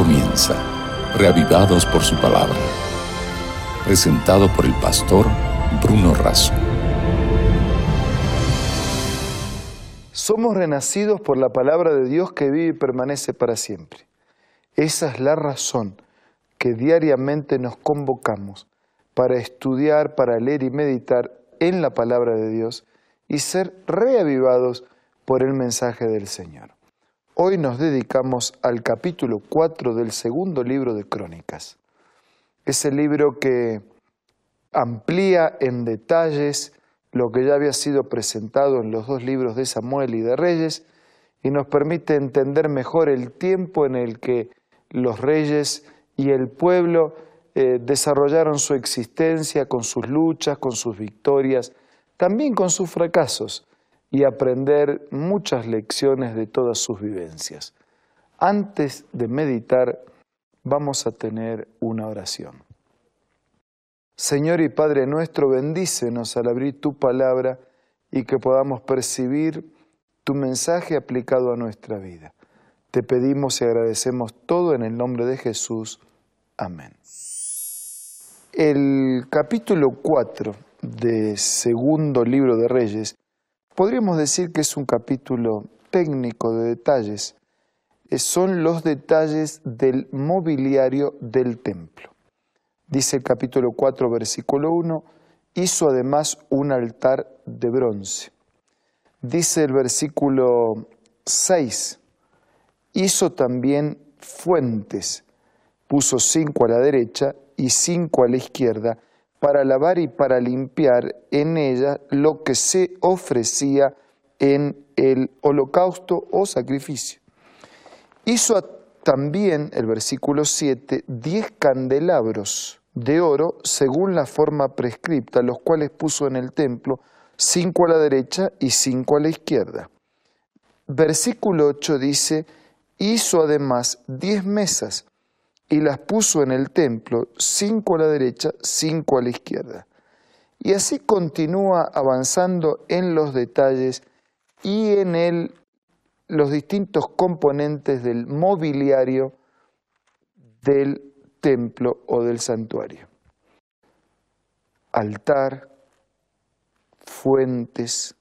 comienza, reavivados por su palabra. Presentado por el pastor Bruno Razo. Somos renacidos por la palabra de Dios que vive y permanece para siempre. Esa es la razón que diariamente nos convocamos para estudiar, para leer y meditar en la palabra de Dios y ser reavivados por el mensaje del Señor. Hoy nos dedicamos al capítulo 4 del segundo libro de Crónicas. Ese libro que amplía en detalles lo que ya había sido presentado en los dos libros de Samuel y de Reyes y nos permite entender mejor el tiempo en el que los reyes y el pueblo eh, desarrollaron su existencia con sus luchas, con sus victorias, también con sus fracasos y aprender muchas lecciones de todas sus vivencias. Antes de meditar, vamos a tener una oración. Señor y Padre nuestro, bendícenos al abrir tu palabra y que podamos percibir tu mensaje aplicado a nuestra vida. Te pedimos y agradecemos todo en el nombre de Jesús. Amén. El capítulo 4 de segundo libro de Reyes podríamos decir que es un capítulo técnico de detalles. Eh, son los detalles del mobiliario del templo. Dice el capítulo 4, versículo 1, hizo además un altar de bronce. Dice el versículo 6, hizo también fuentes, puso cinco a la derecha y cinco a la izquierda, para lavar y para limpiar en ella lo que se ofrecía en el holocausto o sacrificio. Hizo también, el versículo 7, diez candelabros de oro según la forma prescripta, los cuales puso en el templo, cinco a la derecha y cinco a la izquierda. Versículo 8 dice, hizo además diez mesas y las puso en el templo, cinco a la derecha, cinco a la izquierda. Y así continúa avanzando en los detalles y en el, los distintos componentes del mobiliario del templo o del santuario. Altar, fuentes,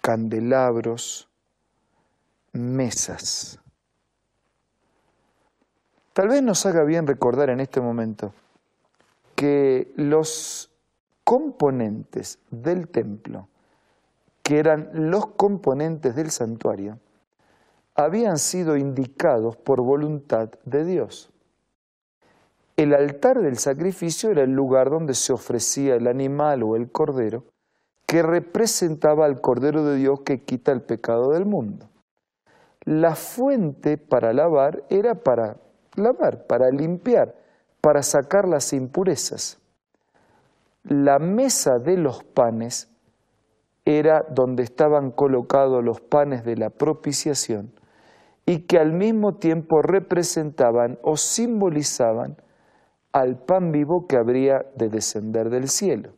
candelabros, mesas. Tal vez nos haga bien recordar en este momento que los componentes del templo, que eran los componentes del santuario, habían sido indicados por voluntad de Dios. El altar del sacrificio era el lugar donde se ofrecía el animal o el cordero que representaba al Cordero de Dios que quita el pecado del mundo. La fuente para lavar era para lavar, para limpiar, para sacar las impurezas. La mesa de los panes era donde estaban colocados los panes de la propiciación y que al mismo tiempo representaban o simbolizaban al pan vivo que habría de descender del cielo.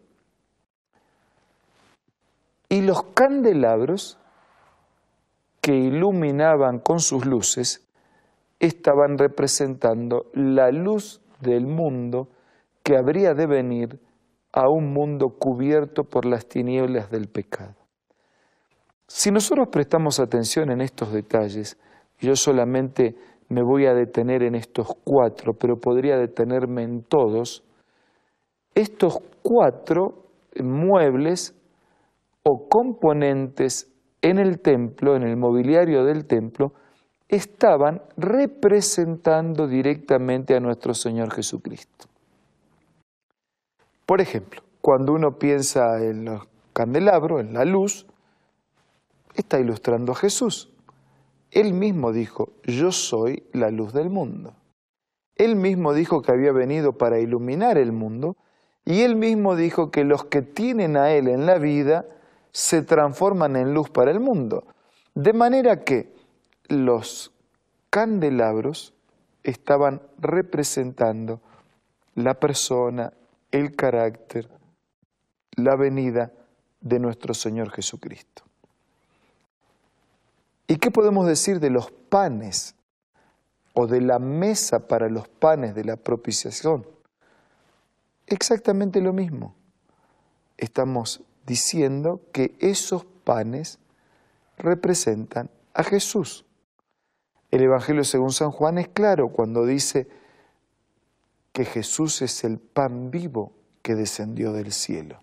Y los candelabros que iluminaban con sus luces estaban representando la luz del mundo que habría de venir a un mundo cubierto por las tinieblas del pecado. Si nosotros prestamos atención en estos detalles, yo solamente me voy a detener en estos cuatro, pero podría detenerme en todos, estos cuatro muebles o componentes en el templo, en el mobiliario del templo, estaban representando directamente a nuestro Señor Jesucristo. Por ejemplo, cuando uno piensa en los candelabros, en la luz, está ilustrando a Jesús. Él mismo dijo, yo soy la luz del mundo. Él mismo dijo que había venido para iluminar el mundo y él mismo dijo que los que tienen a Él en la vida se transforman en luz para el mundo. De manera que los candelabros estaban representando la persona, el carácter, la venida de nuestro Señor Jesucristo. ¿Y qué podemos decir de los panes o de la mesa para los panes de la propiciación. Exactamente lo mismo. Estamos diciendo que esos panes representan a Jesús. El Evangelio según San Juan es claro cuando dice que Jesús es el pan vivo que descendió del cielo.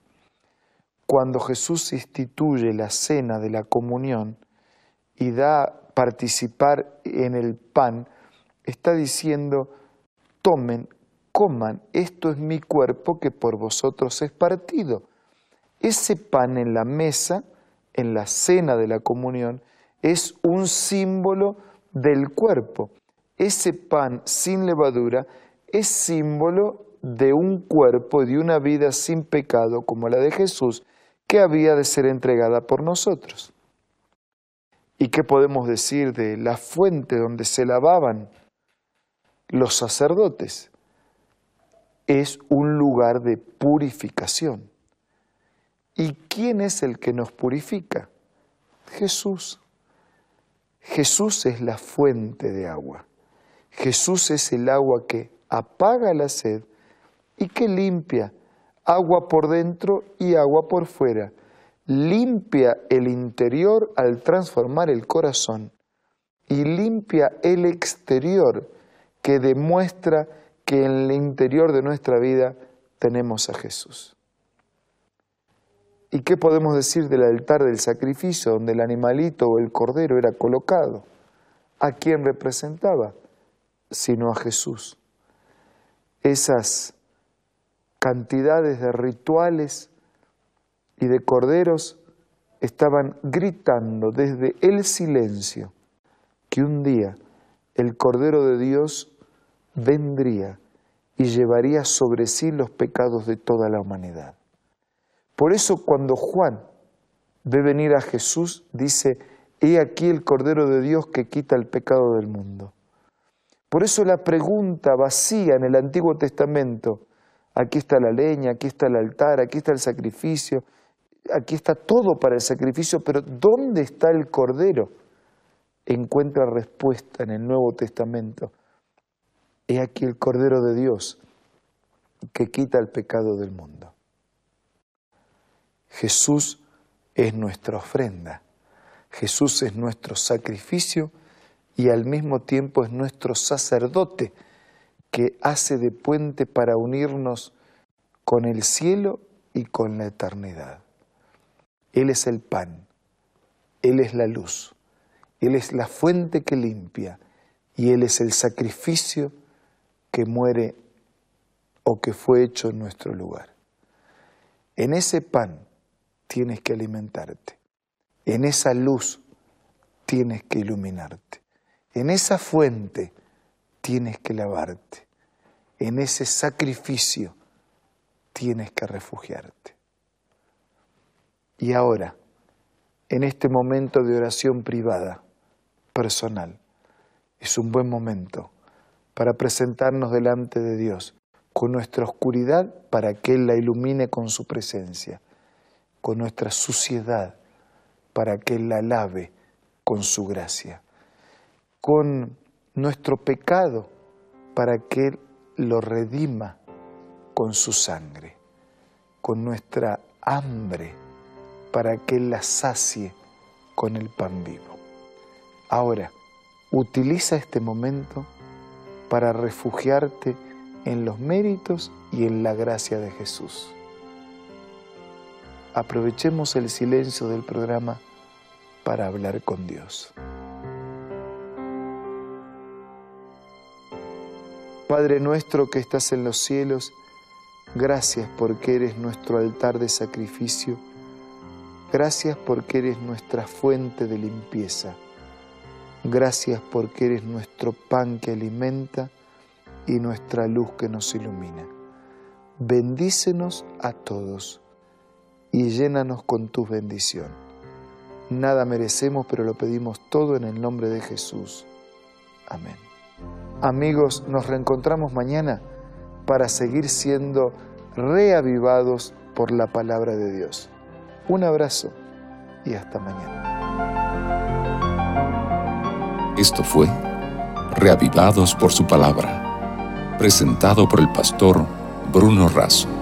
Cuando Jesús instituye la cena de la comunión y da participar en el pan, está diciendo, tomen, coman, esto es mi cuerpo que por vosotros es partido. Ese pan en la mesa, en la cena de la comunión, es un símbolo del cuerpo. Ese pan sin levadura es símbolo de un cuerpo de una vida sin pecado como la de Jesús, que había de ser entregada por nosotros. ¿Y qué podemos decir de la fuente donde se lavaban los sacerdotes? Es un lugar de purificación. ¿Y quién es el que nos purifica? Jesús. Jesús es la fuente de agua. Jesús es el agua que apaga la sed y que limpia agua por dentro y agua por fuera limpia el interior al transformar el corazón y limpia el exterior que demuestra que en el interior de nuestra vida tenemos a Jesús. ¿Y qué podemos decir del altar del sacrificio donde el animalito o el cordero era colocado? ¿A quién representaba? Sino a Jesús. Esas cantidades de rituales y de corderos estaban gritando desde el silencio que un día el Cordero de Dios vendría y llevaría sobre sí los pecados de toda la humanidad. Por eso cuando Juan ve venir a Jesús, dice, he aquí el Cordero de Dios que quita el pecado del mundo. Por eso la pregunta vacía en el Antiguo Testamento, aquí está la leña, aquí está el altar, aquí está el sacrificio, aquí está todo para el sacrificio, pero ¿dónde está el Cordero? Encuentra respuesta en el Nuevo Testamento. He aquí el Cordero de Dios que quita el pecado del mundo. Jesús es nuestra ofrenda, Jesús es nuestro sacrificio y al mismo tiempo es nuestro sacerdote que hace de puente para unirnos con el cielo y con la eternidad. Él es el pan, Él es la luz, Él es la fuente que limpia y Él es el sacrificio que muere o que fue hecho en nuestro lugar. En ese pan tienes que alimentarte, en esa luz tienes que iluminarte, en esa fuente tienes que lavarte, en ese sacrificio tienes que refugiarte. Y ahora, en este momento de oración privada, personal, es un buen momento para presentarnos delante de Dios con nuestra oscuridad para que Él la ilumine con su presencia, con nuestra suciedad para que Él la lave con su gracia, con nuestro pecado para que Él lo redima con su sangre, con nuestra hambre para que la sacie con el pan vivo. Ahora, utiliza este momento para refugiarte en los méritos y en la gracia de Jesús. Aprovechemos el silencio del programa para hablar con Dios. Padre nuestro que estás en los cielos, gracias porque eres nuestro altar de sacrificio Gracias porque eres nuestra fuente de limpieza. Gracias porque eres nuestro pan que alimenta y nuestra luz que nos ilumina. Bendícenos a todos y llénanos con tu bendición. Nada merecemos, pero lo pedimos todo en el nombre de Jesús. Amén. Amigos, nos reencontramos mañana para seguir siendo reavivados por la palabra de Dios. Un abrazo y hasta mañana. Esto fue reavivados por su palabra. Presentado por el pastor Bruno Razo.